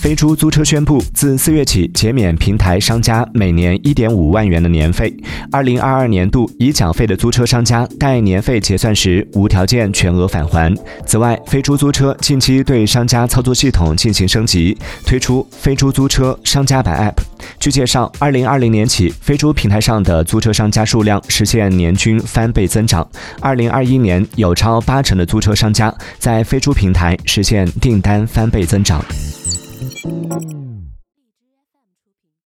飞猪租车宣布，自四月起减免平台商家每年一点五万元的年费。二零二二年度已缴费的租车商家，待年费结算时无条件全额返还。此外，飞猪租车近期对商家操作系统进行升级，推出飞猪租车商家版 App。据介绍，二零二零年起，飞猪平台上的租车商家数量实现年均翻倍增长。二零二一年，有超八成的租车商家在飞猪平台实现订单翻倍增长。Thank you.